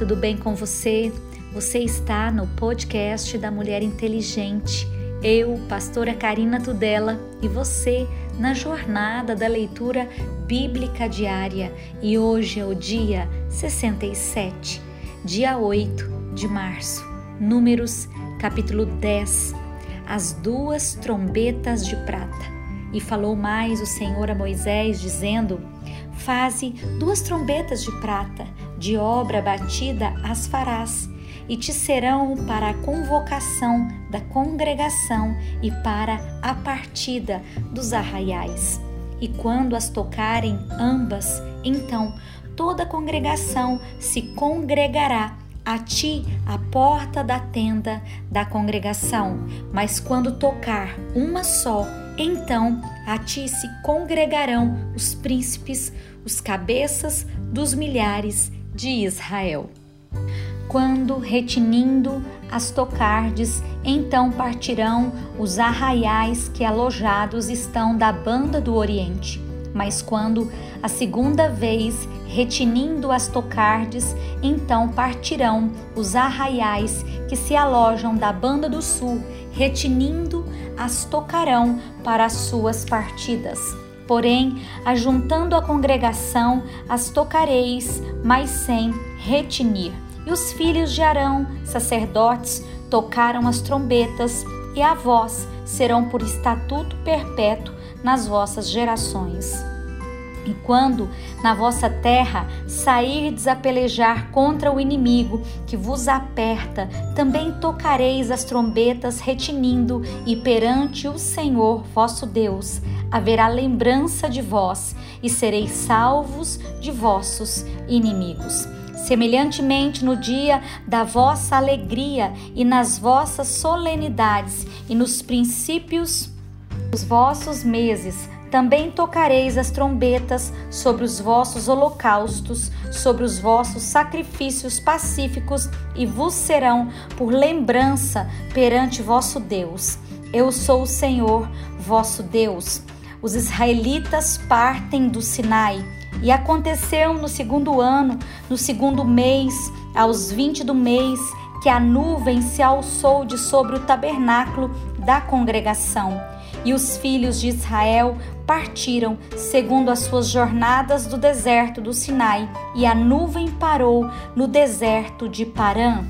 tudo bem com você? Você está no podcast da Mulher Inteligente. Eu, pastora Karina Tudela, e você na jornada da leitura bíblica diária. E hoje é o dia 67, dia 8 de março. Números, capítulo 10. As duas trombetas de prata. E falou mais o Senhor a Moisés, dizendo: Faze duas trombetas de prata, de obra batida as farás, e te serão para a convocação da congregação e para a partida dos arraiais. E quando as tocarem ambas, então toda a congregação se congregará a ti a porta da tenda da congregação, mas quando tocar uma só, então a ti se congregarão os príncipes, os cabeças dos milhares de Israel. Quando retinindo as tocardes, então partirão os arraiais que alojados estão da banda do Oriente. Mas quando a segunda vez retinindo as tocardes, então partirão os arraiais que se alojam da banda do sul, retinindo as tocarão para as suas partidas. Porém, ajuntando a congregação, as tocareis, mas sem retinir. E os filhos de Arão, sacerdotes, tocaram as trombetas, e a vós serão por estatuto perpétuo nas vossas gerações. E quando na vossa terra sairdes a pelejar contra o inimigo que vos aperta, também tocareis as trombetas retinindo, e perante o Senhor vosso Deus haverá lembrança de vós, e sereis salvos de vossos inimigos. Semelhantemente, no dia da vossa alegria e nas vossas solenidades e nos princípios dos vossos meses, também tocareis as trombetas sobre os vossos holocaustos, sobre os vossos sacrifícios pacíficos, e vos serão por lembrança perante vosso Deus. Eu sou o Senhor, vosso Deus. Os israelitas partem do Sinai. E aconteceu no segundo ano, no segundo mês, aos vinte do mês, que a nuvem se alçou de sobre o tabernáculo da congregação e os filhos de Israel partiram segundo as suas jornadas do deserto do Sinai, e a nuvem parou no deserto de Parã.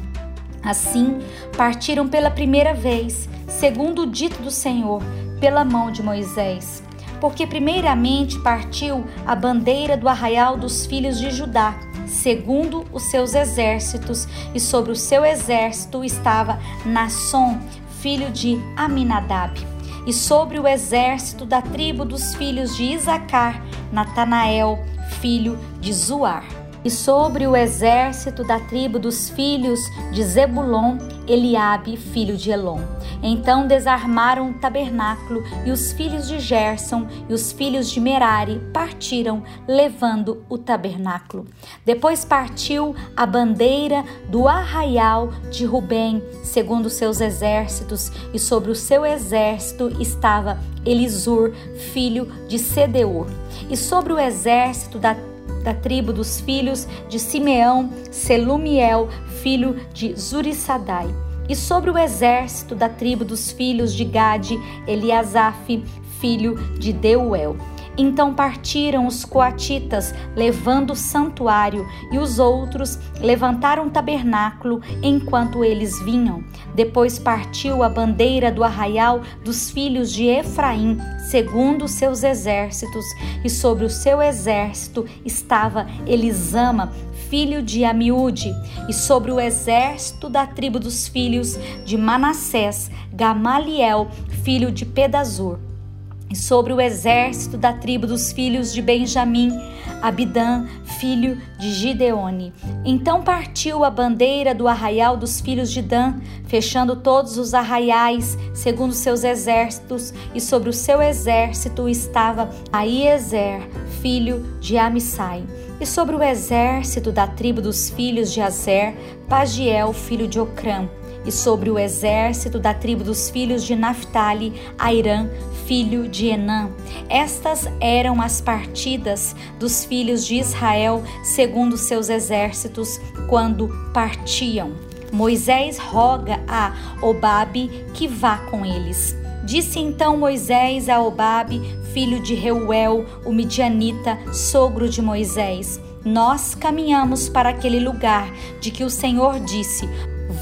Assim, partiram pela primeira vez, segundo o dito do Senhor, pela mão de Moisés. Porque primeiramente partiu a bandeira do arraial dos filhos de Judá, segundo os seus exércitos, e sobre o seu exército estava Nasson, filho de Aminadab e sobre o exército da tribo dos filhos de Isacar, Natanael, filho de Zuar. E sobre o exército da tribo dos filhos de Zebulon, Eliabe, filho de Elon. Então desarmaram o tabernáculo e os filhos de Gerson e os filhos de Merari partiram, levando o tabernáculo. Depois partiu a bandeira do arraial de Rubem, segundo seus exércitos, e sobre o seu exército estava Elisur, filho de Sedeur. E sobre o exército da da tribo dos filhos de Simeão, Selumiel, filho de Zurissadai. E sobre o exército da tribo dos filhos de Gade, Eliasaf, filho de Deuel. Então partiram os coatitas, levando o santuário, e os outros levantaram o tabernáculo enquanto eles vinham. Depois partiu a bandeira do arraial dos filhos de Efraim, segundo os seus exércitos, e sobre o seu exército estava Elisama, filho de Amiúde, e sobre o exército da tribo dos filhos de Manassés, Gamaliel, filho de Pedazur sobre o exército da tribo dos filhos de Benjamim, Abidã, filho de Gideone. Então partiu a bandeira do arraial dos filhos de Dan, fechando todos os arraiais, segundo seus exércitos, e sobre o seu exército estava Aiezer, filho de Amissai. E sobre o exército da tribo dos filhos de Azer, Pagiel, filho de Ocrã e sobre o exército da tribo dos filhos de Naphtali, Airã, filho de Enã. Estas eram as partidas dos filhos de Israel segundo seus exércitos quando partiam. Moisés roga a Obabe que vá com eles. Disse então Moisés a Obabe, filho de Reuel, o midianita, sogro de Moisés: Nós caminhamos para aquele lugar de que o Senhor disse: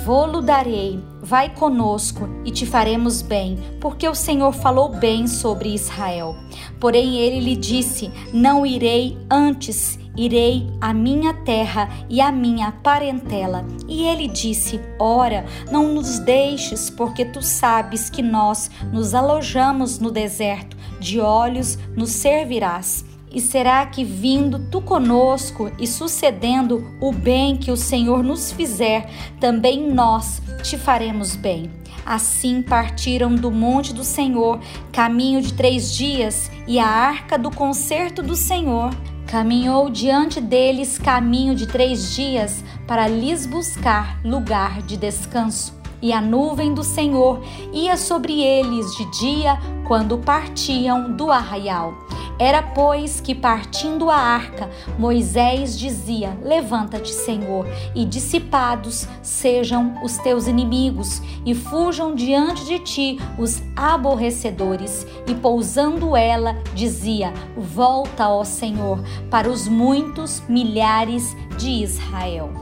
Vou-lo darei, vai conosco e te faremos bem, porque o Senhor falou bem sobre Israel. Porém ele lhe disse: Não irei antes irei à minha terra e à minha parentela. E ele disse: Ora, não nos deixes, porque tu sabes que nós nos alojamos no deserto, de olhos nos servirás. E será que vindo tu conosco e sucedendo o bem que o Senhor nos fizer, também nós te faremos bem? Assim partiram do monte do Senhor, caminho de três dias, e a arca do concerto do Senhor Caminhou diante deles caminho de três dias para lhes buscar lugar de descanso. E a nuvem do Senhor ia sobre eles de dia quando partiam do arraial. Era, pois, que partindo a arca, Moisés dizia: Levanta-te, Senhor, e dissipados sejam os teus inimigos, e fujam diante de ti os aborrecedores. E pousando ela, dizia: Volta, ó Senhor, para os muitos milhares de Israel.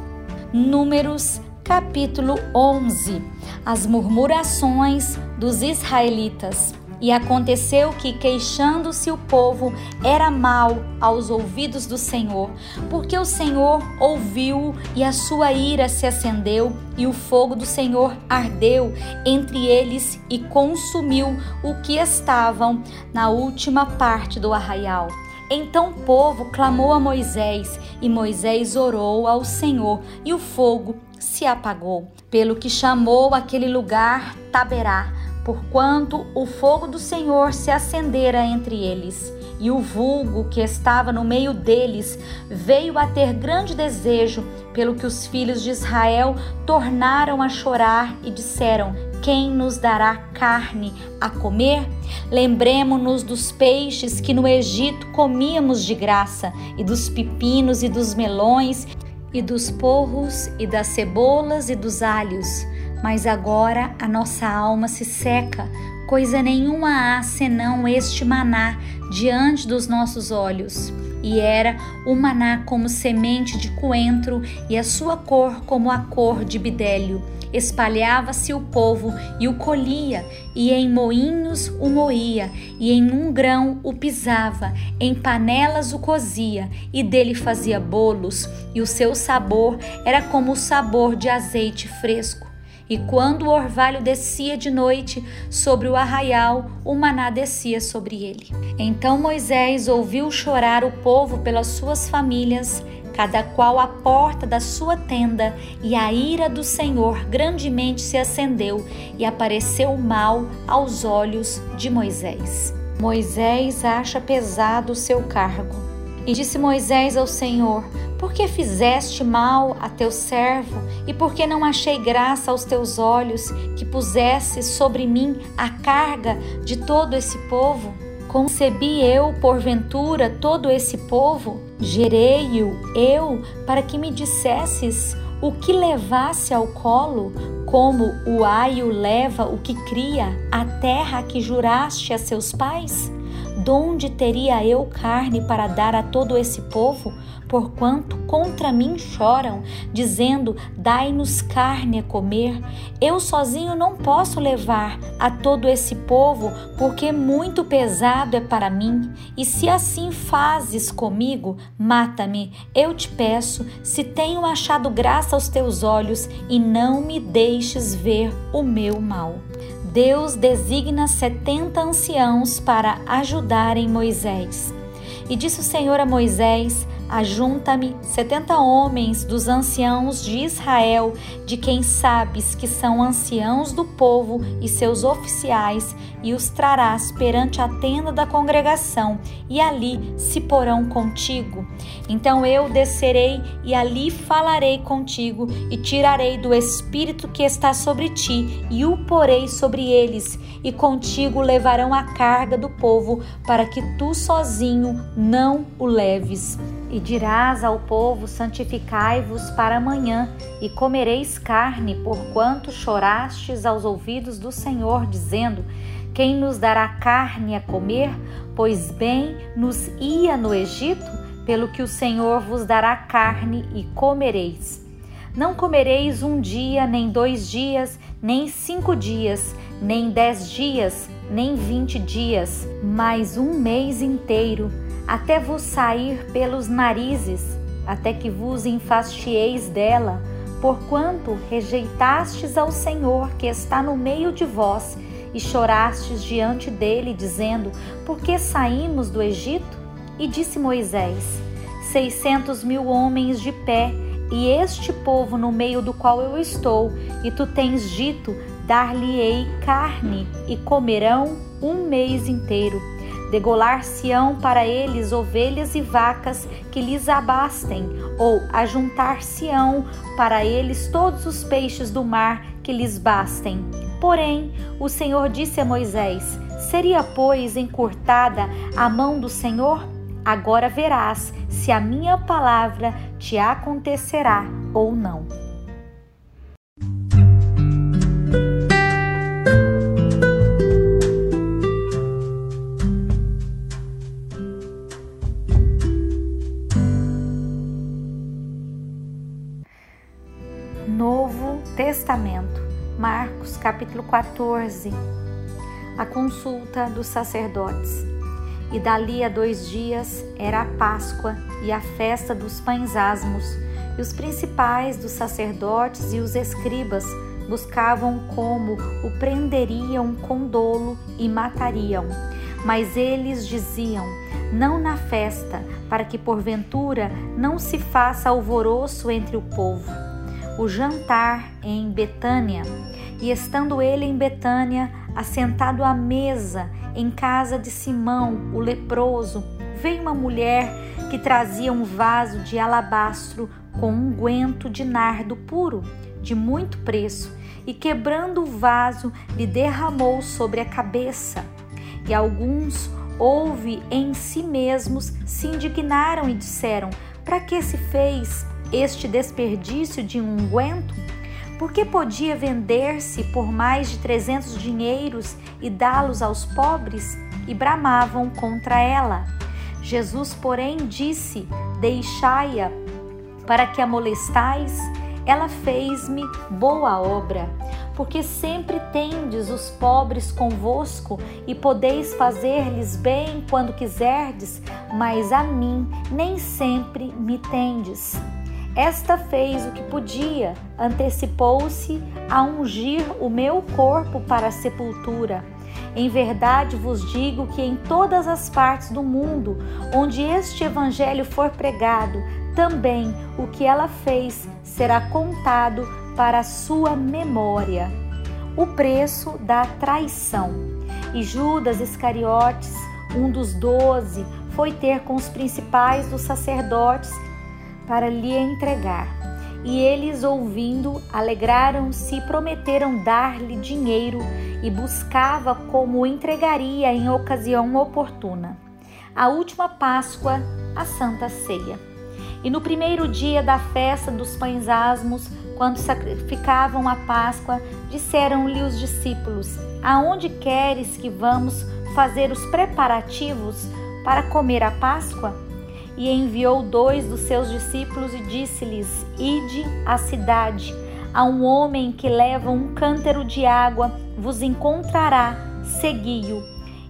Números capítulo 11 As murmurações dos israelitas. E aconteceu que, queixando-se o povo, era mal aos ouvidos do Senhor, porque o Senhor ouviu e a sua ira se acendeu, e o fogo do Senhor ardeu entre eles e consumiu o que estavam na última parte do arraial. Então o povo clamou a Moisés, e Moisés orou ao Senhor, e o fogo se apagou, pelo que chamou aquele lugar Taberá porquanto o fogo do Senhor se acendera entre eles, e o vulgo que estava no meio deles veio a ter grande desejo, pelo que os filhos de Israel tornaram a chorar e disseram: Quem nos dará carne a comer? Lembremos-nos dos peixes que no Egito comíamos de graça, e dos pepinos e dos melões, e dos porros e das cebolas e dos alhos mas agora a nossa alma se seca, coisa nenhuma há senão este maná diante dos nossos olhos. E era o maná como semente de coentro, e a sua cor como a cor de bidélio. Espalhava-se o povo e o colhia, e em moinhos o moía, e em um grão o pisava, em panelas o cozia, e dele fazia bolos, e o seu sabor era como o sabor de azeite fresco. E quando o orvalho descia de noite sobre o arraial, o maná descia sobre ele. Então Moisés ouviu chorar o povo pelas suas famílias, cada qual à porta da sua tenda, e a ira do Senhor grandemente se acendeu, e apareceu mal aos olhos de Moisés. Moisés acha pesado o seu cargo. E disse Moisés ao Senhor: por que fizeste mal a teu servo? E por que não achei graça aos teus olhos que pusesse sobre mim a carga de todo esse povo? Concebi eu, porventura, todo esse povo? Gerei-o eu para que me dissesses o que levasse ao colo, como o aio leva o que cria, a terra que juraste a seus pais? Donde teria eu carne para dar a todo esse povo? Porquanto contra mim choram, dizendo: Dai-nos carne a comer. Eu sozinho não posso levar a todo esse povo, porque muito pesado é para mim. E se assim fazes comigo, mata-me. Eu te peço, se tenho achado graça aos teus olhos, e não me deixes ver o meu mal. Deus designa setenta anciãos para ajudarem Moisés. E disse o Senhor a Moisés: Ajunta-me setenta homens dos anciãos de Israel, de quem sabes que são anciãos do povo e seus oficiais, e os trarás perante a tenda da congregação, e ali se porão contigo. Então eu descerei e ali falarei contigo, e tirarei do espírito que está sobre ti, e o porei sobre eles, e contigo levarão a carga do povo, para que tu sozinho não o leves. E dirás ao povo: Santificai-vos para amanhã, e comereis carne, porquanto chorastes aos ouvidos do Senhor, dizendo: Quem nos dará carne a comer? Pois bem nos ia no Egito, pelo que o Senhor vos dará carne e comereis. Não comereis um dia, nem dois dias, nem cinco dias, nem dez dias, nem vinte dias, mas um mês inteiro até vos sair pelos narizes, até que vos enfastieis dela, porquanto rejeitastes ao Senhor que está no meio de vós, e chorastes diante dele, dizendo: Por que saímos do Egito? E disse Moisés: Seiscentos mil homens de pé, e este povo no meio do qual eu estou, e tu tens dito: Dar-lhe-ei carne, e comerão um mês inteiro Degolar-se-ão para eles ovelhas e vacas que lhes abastem, ou ajuntar-se-ão para eles todos os peixes do mar que lhes bastem. Porém, o Senhor disse a Moisés: Seria, pois, encurtada a mão do Senhor? Agora verás se a minha palavra te acontecerá ou não. 14, a consulta dos sacerdotes. E dali a dois dias era a Páscoa e a festa dos pães asmos, e os principais dos sacerdotes e os escribas buscavam como o prenderiam com dolo e matariam. Mas eles diziam: Não na festa, para que porventura não se faça alvoroço entre o povo o jantar em Betânia. E estando ele em Betânia, assentado à mesa em casa de Simão, o leproso, veio uma mulher que trazia um vaso de alabastro com um guento de nardo puro, de muito preço, e quebrando o vaso, lhe derramou sobre a cabeça. E alguns, ouve em si mesmos, se indignaram e disseram: Para que se fez este desperdício de um unguento? Porque podia vender-se por mais de trezentos dinheiros e dá-los aos pobres? E bramavam contra ela. Jesus, porém, disse: Deixai-a, para que a molestais. Ela fez-me boa obra, porque sempre tendes os pobres convosco e podeis fazer-lhes bem quando quiserdes, mas a mim nem sempre me tendes. Esta fez o que podia, antecipou-se a ungir o meu corpo para a sepultura. Em verdade vos digo que em todas as partes do mundo onde este evangelho for pregado, também o que ela fez será contado para a sua memória. O preço da traição. E Judas Iscariotes, um dos doze, foi ter com os principais dos sacerdotes para lhe entregar. E eles, ouvindo, alegraram-se e prometeram dar-lhe dinheiro e buscava como entregaria em ocasião oportuna. A última Páscoa, a Santa Ceia. E no primeiro dia da festa dos pães asmos, quando sacrificavam a Páscoa, disseram-lhe os discípulos: Aonde queres que vamos fazer os preparativos para comer a Páscoa? E enviou dois dos seus discípulos e disse-lhes: Ide à cidade, a um homem que leva um cântaro de água vos encontrará, segui-o.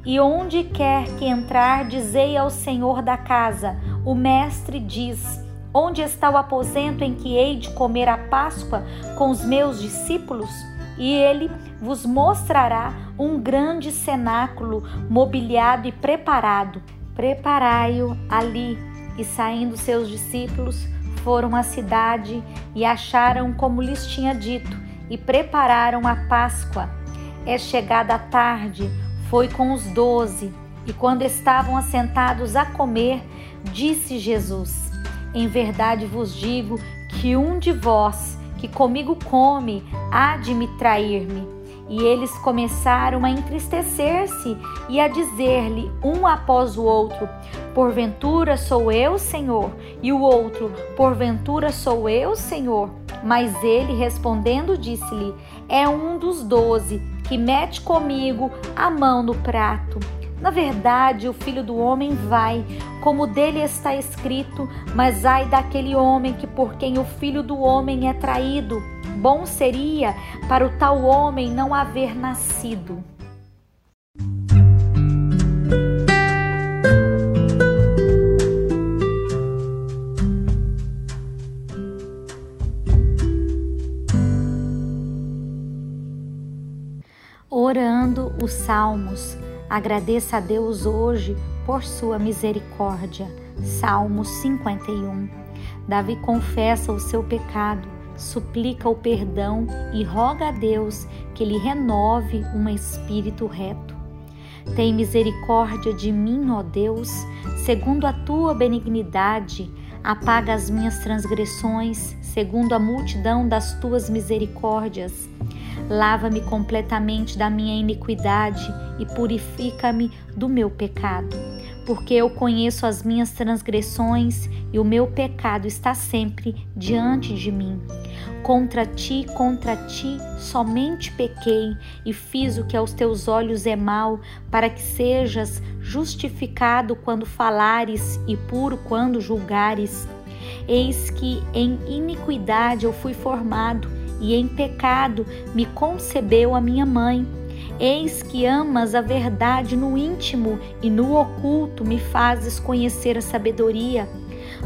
E onde quer que entrar, dizei ao senhor da casa: O mestre diz: Onde está o aposento em que hei de comer a Páscoa com os meus discípulos? E ele vos mostrará um grande cenáculo mobiliado e preparado. Preparai-o ali E saindo seus discípulos, foram à cidade e acharam como lhes tinha dito, e prepararam a Páscoa. É chegada a tarde, foi com os doze, e quando estavam assentados a comer, disse Jesus: Em verdade vos digo que um de vós que comigo come há de me trair-me. E eles começaram a entristecer-se e a dizer-lhe um após o outro: Porventura sou eu, Senhor? E o outro: Porventura sou eu, Senhor? Mas ele respondendo disse-lhe: É um dos doze que mete comigo a mão no prato. Na verdade, o filho do homem vai, como dele está escrito, mas ai daquele homem que por quem o filho do homem é traído. Bom seria para o tal homem não haver nascido. Os Salmos Agradeça a Deus hoje por sua misericórdia. Salmo 51. Davi confessa o seu pecado, suplica o perdão e roga a Deus que lhe renove um espírito reto. Tem misericórdia de mim, ó Deus, segundo a tua benignidade, apaga as minhas transgressões, segundo a multidão das tuas misericórdias. Lava-me completamente da minha iniquidade e purifica-me do meu pecado. Porque eu conheço as minhas transgressões e o meu pecado está sempre diante de mim. Contra ti, contra ti, somente pequei e fiz o que aos teus olhos é mal, para que sejas justificado quando falares e puro quando julgares. Eis que em iniquidade eu fui formado e em pecado me concebeu a minha mãe. Eis que amas a verdade no íntimo e no oculto me fazes conhecer a sabedoria.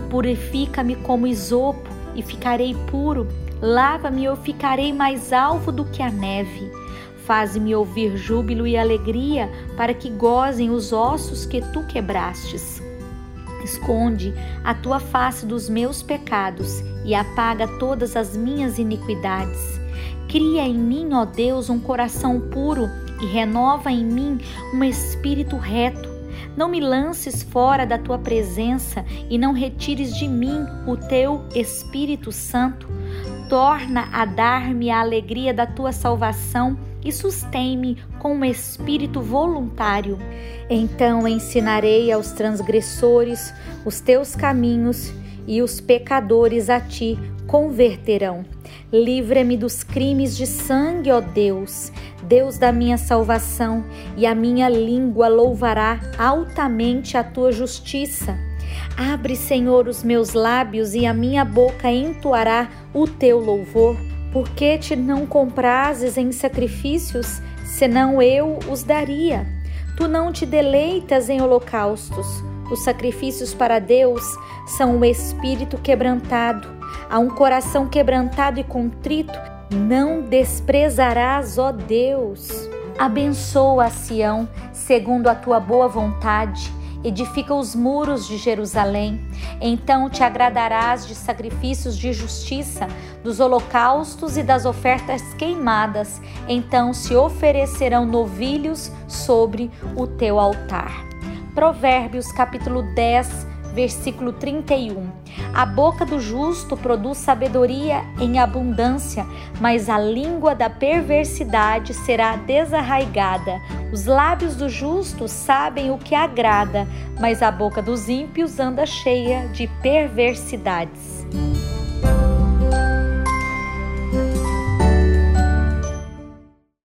Purifica-me como isopo e ficarei puro. Lava-me e eu ficarei mais alvo do que a neve. Faze-me ouvir júbilo e alegria, para que gozem os ossos que tu quebrastes. Esconde a tua face dos meus pecados e apaga todas as minhas iniquidades. Cria em mim, ó Deus, um coração puro e renova em mim um espírito reto. Não me lances fora da tua presença e não retires de mim o teu Espírito Santo. Torna a dar-me a alegria da tua salvação e sustém-me com um espírito voluntário. Então ensinarei aos transgressores os teus caminhos e os pecadores a ti converterão. Livra-me dos crimes de sangue, ó Deus, Deus da minha salvação, e a minha língua louvará altamente a tua justiça. Abre, Senhor, os meus lábios e a minha boca entoará o teu louvor. Por que te não comprases em sacrifícios, senão eu os daria? Tu não te deleitas em holocaustos. Os sacrifícios para Deus são o espírito quebrantado. A um coração quebrantado e contrito, não desprezarás, ó Deus. Abençoa Sião segundo a tua boa vontade edifica os muros de Jerusalém. Então te agradarás de sacrifícios de justiça, dos holocaustos e das ofertas queimadas. Então se oferecerão novilhos sobre o teu altar. Provérbios capítulo 10, versículo 31. A boca do justo produz sabedoria em abundância, mas a língua da perversidade será desarraigada. Os lábios do justo sabem o que agrada, mas a boca dos ímpios anda cheia de perversidades.